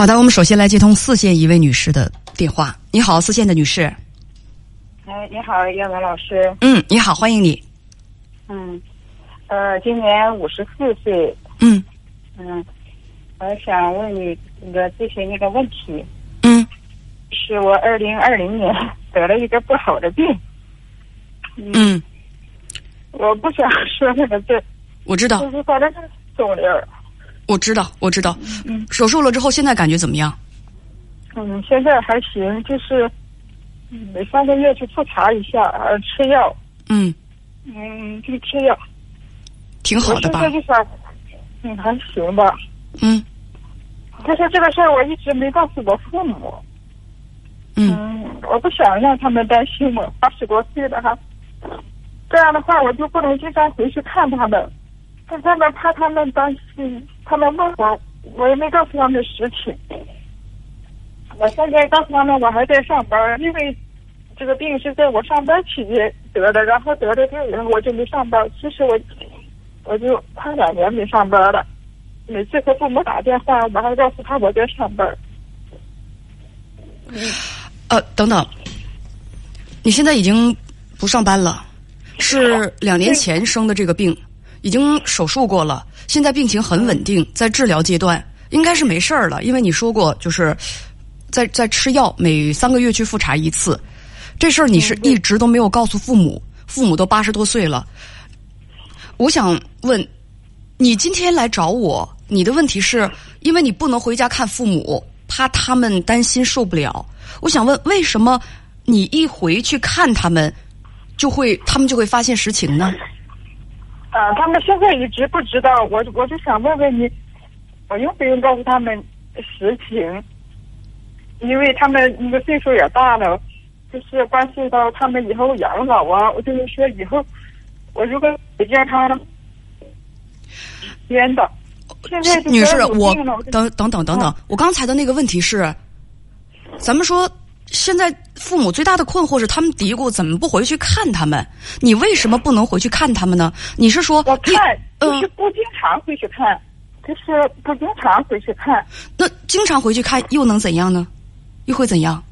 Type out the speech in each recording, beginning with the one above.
好的，我们首先来接通四线一位女士的电话。你好，四线的女士。哎，你好，叶文老师。嗯，你好，欢迎你。嗯，呃，今年五十四岁。嗯嗯，我想问你那个咨询一个问题。嗯是我二零二零年得了一个不好的病。嗯，我不想说那个字，我知道就，是反正是肿瘤。我知道，我知道。嗯手术了之后，现在感觉怎么样？嗯，现在还行，就是嗯每三个月去复查一下，呃，吃药。嗯，嗯，就吃药。挺好的吧我？现在就想，嗯，还行吧。嗯但是这个事儿我一直没告诉我父母。嗯嗯，我不想让他们担心我八十多岁了哈，这样的话我就不能经常回去看他们，但他们怕他们担心，他们问我，我也没告诉他们实情。我现在告诉他们我还在上班，因为这个病是在我上班期间得的，然后得了病以后我就没上班。其实我我就快两年没上班了，每次和父母打电话，我还告诉他我在上班。呃，等等，你现在已经不上班了，是两年前生的这个病，已经手术过了，现在病情很稳定，在治疗阶段，应该是没事儿了。因为你说过，就是在在吃药，每三个月去复查一次，这事儿你是一直都没有告诉父母，父母都八十多岁了。我想问，你今天来找我，你的问题是因为你不能回家看父母，怕他们担心受不了。我想问，为什么你一回去看他们，就会他们就会发现实情呢？啊，他们现在一直不知道，我我就想问问你，我用不用告诉他们实情？因为他们那个岁数也大了，就是关系到他们以后养老啊。我就是说，以后我如果不健康了，编的。现在女士，我等等等等等啊，我刚才的那个问题是，咱们说现在父母最大的困惑是，他们嘀咕怎么不回去看他们？你为什么不能回去看他们呢？你是说我看就是嗯，不经常回去看，就是不经常回去看。那经常回去看又能怎样呢？又会怎样？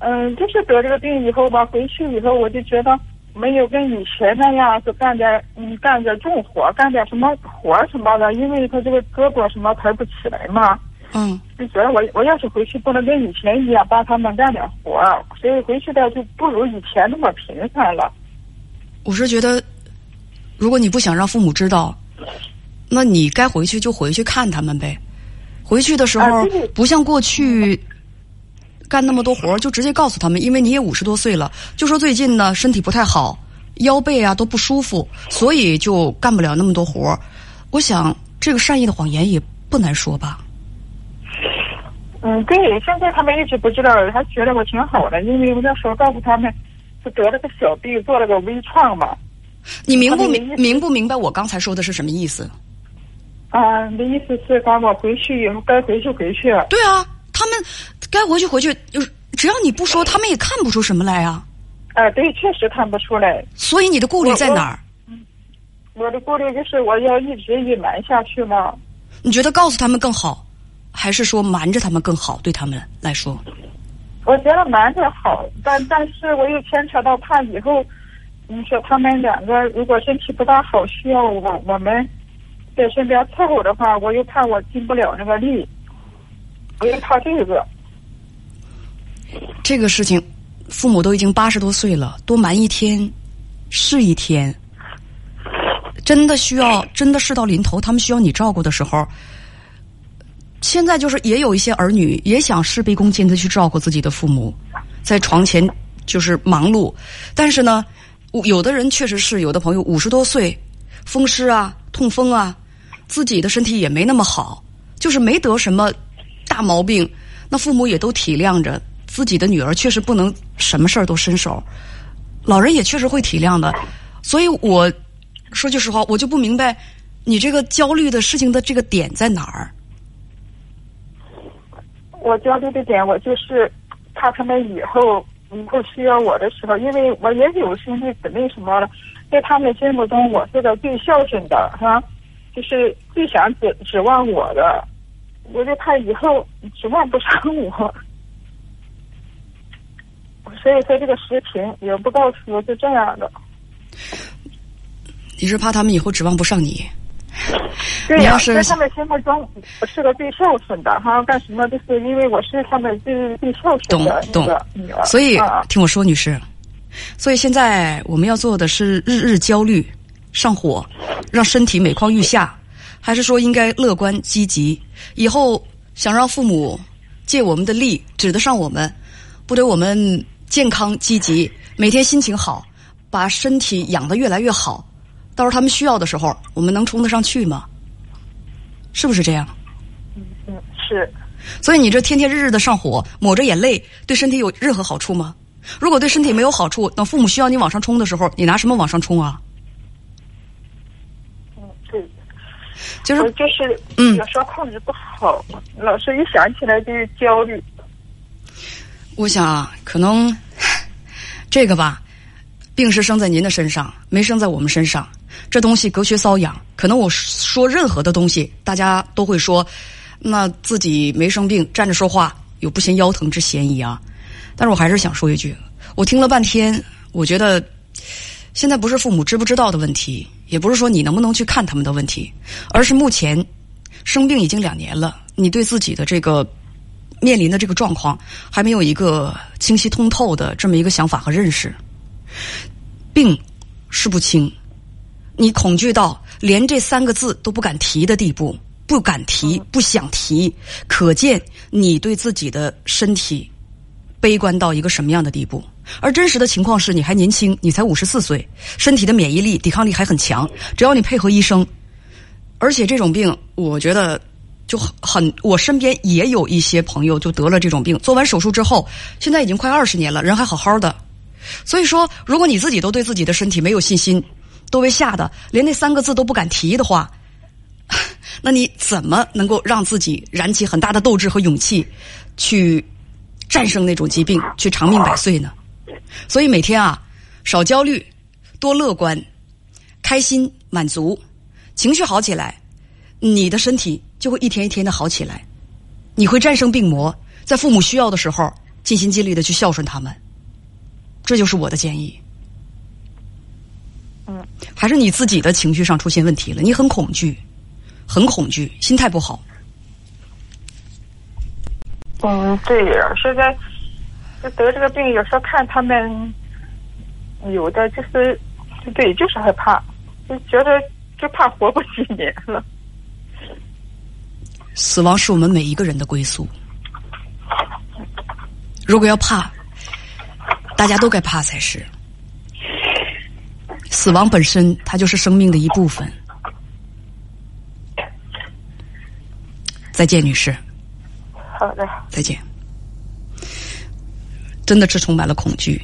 嗯，就是得这个病以后吧，回去以后我就觉得没有跟以前那样子干点嗯干点重活，干点什么活什么的，因为他这个胳膊什么抬不起来嘛，嗯就觉得我我要是回去不能跟以前一样帮他们干点活儿，所以回去的就不如以前那么频繁了。我是觉得，如果你不想让父母知道，那你该回去就回去看他们呗。回去的时候啊不像过去干那么多活儿，就直接告诉他们，因为你也五十多岁了，就说最近呢身体不太好，腰背啊都不舒服，所以就干不了那么多活儿。我想这个善意的谎言也不难说吧。嗯，对，现在他们一直不知道，还觉得我挺好的，因为我那时候告诉他们，是得了个小病，做了个微创嘛。你明不明明不明白我刚才说的是什么意思？啊，你的意思是赶我回去以后该回去回去。对啊，他们该回去回去，就是只要你不说，他们也看不出什么来啊。啊，对，确实看不出来。所以你的顾虑在哪儿？我的顾虑就是我要一直隐瞒下去吗？你觉得告诉他们更好，还是说瞒着他们更好？对他们来说，我觉得瞒着好，但但是我又牵扯到怕以后，你说他们两个如果身体不大好，需要我我们在身边伺候的话，我又怕我尽不了那个力，我又怕这个。这个事情，父母都已经八十多岁了，多瞒一天是一天。真的需要，真的事到临头，他们需要你照顾的时候，现在就是也有一些儿女也想事必躬亲的去照顾自己的父母，在床前就是忙碌，但是呢，有的人确实是有的朋友五十多岁，风湿啊、痛风啊，自己的身体也没那么好，就是没得什么大毛病，那父母也都体谅着自己的女儿，确实不能什么事儿都伸手，老人也确实会体谅的，所以我说句实话，我就不明白你这个焦虑的事情的这个点在哪儿。我焦虑的点，我就是怕他们以后以后需要我的时候，因为我也有兄弟姊妹什么的，在他们心目中我是个最孝顺的哈，就是最想指指望我的。我就怕以后指望不上我，所以说这个视频也不告诉我是这样的。你是怕他们以后指望不上你？对呀、你要是在他们心目中，我是个最孝顺的哈，干什么都是因为我是他们最最孝顺的懂那个。所以啊听我说，女士，所以现在我们要做的是日日焦虑上火，让身体每况愈下，还是说应该乐观积极？以后想让父母借我们的力，指得上我们，不得我们健康积极，每天心情好，把身体养得越来越好，到时候他们需要的时候，我们能冲得上去吗？是不是这样？嗯嗯，是所以你这天天日日的上火，抹着眼泪，对身体有任何好处吗？如果对身体没有好处，等父母需要你往上冲的时候，你拿什么往上冲啊？嗯对。就是就是嗯有时候控制不好，老是一想起来就是焦虑。我想啊，可能这个吧，病是生在您的身上，没生在我们身上。这东西隔靴搔痒，可能我说任何的东西，大家都会说，那自己没生病，站着说话有不嫌腰疼之嫌疑啊。但是我还是想说一句，我听了半天，我觉得现在不是父母知不知道的问题，也不是说你能不能去看他们的问题，而是目前生病已经两年了，你对自己的这个面临的这个状况还没有一个清晰通透的这么一个想法和认识。病是不轻，你恐惧到连这三个字都不敢提的地步，不敢提，不想提，可见你对自己的身体悲观到一个什么样的地步。而真实的情况是，你还年轻，你才五十四岁，身体的免疫力、抵抗力还很强，只要你配合医生，而且这种病，我觉得就很很，我身边也有一些朋友就得了这种病，做完手术之后，现在已经快二十年了，人还好好的。所以说，如果你自己都对自己的身体没有信心，都被吓得连那三个字都不敢提的话，那你怎么能够让自己燃起很大的斗志和勇气，去战胜那种疾病，去长命百岁呢？所以每天啊，少焦虑，多乐观，开心满足，情绪好起来，你的身体就会一天一天的好起来，你会战胜病魔，在父母需要的时候尽心尽力的去孝顺他们。这就是我的建议。嗯，还是你自己的情绪上出现问题了，你很恐惧，很恐惧，心态不好。嗯，对呀，现在就得这个病，有时候看他们有的就是，对，就是害怕，就觉得就怕活不几年了。死亡是我们每一个人的归宿。如果要怕，大家都该怕才是。死亡本身，它就是生命的一部分。再见，女士，好的，再见。真的是充满了恐惧。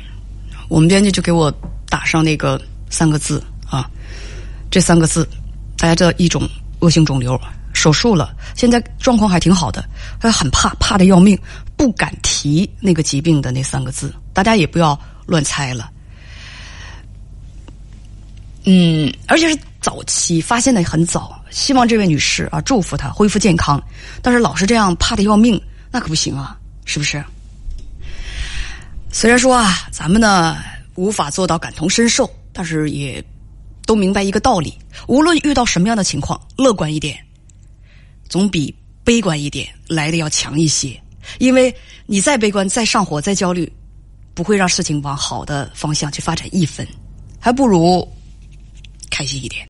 我们编辑就给我打上那个三个字啊，这三个字，大家知道一种恶性肿瘤，手术了，现在状况还挺好的，他很怕，怕的要命，不敢提那个疾病的那三个字。大家也不要乱猜了。嗯，而且是早期发现的很早。希望这位女士啊，祝福她恢复健康。但是老是这样怕的要命，那可不行啊，是不是？虽然说啊，咱们呢无法做到感同身受，但是也都明白一个道理：无论遇到什么样的情况，乐观一点，总比悲观一点来的要强一些。因为你再悲观、再上火、再焦虑，不会让事情往好的方向去发展一分，还不如开心一点。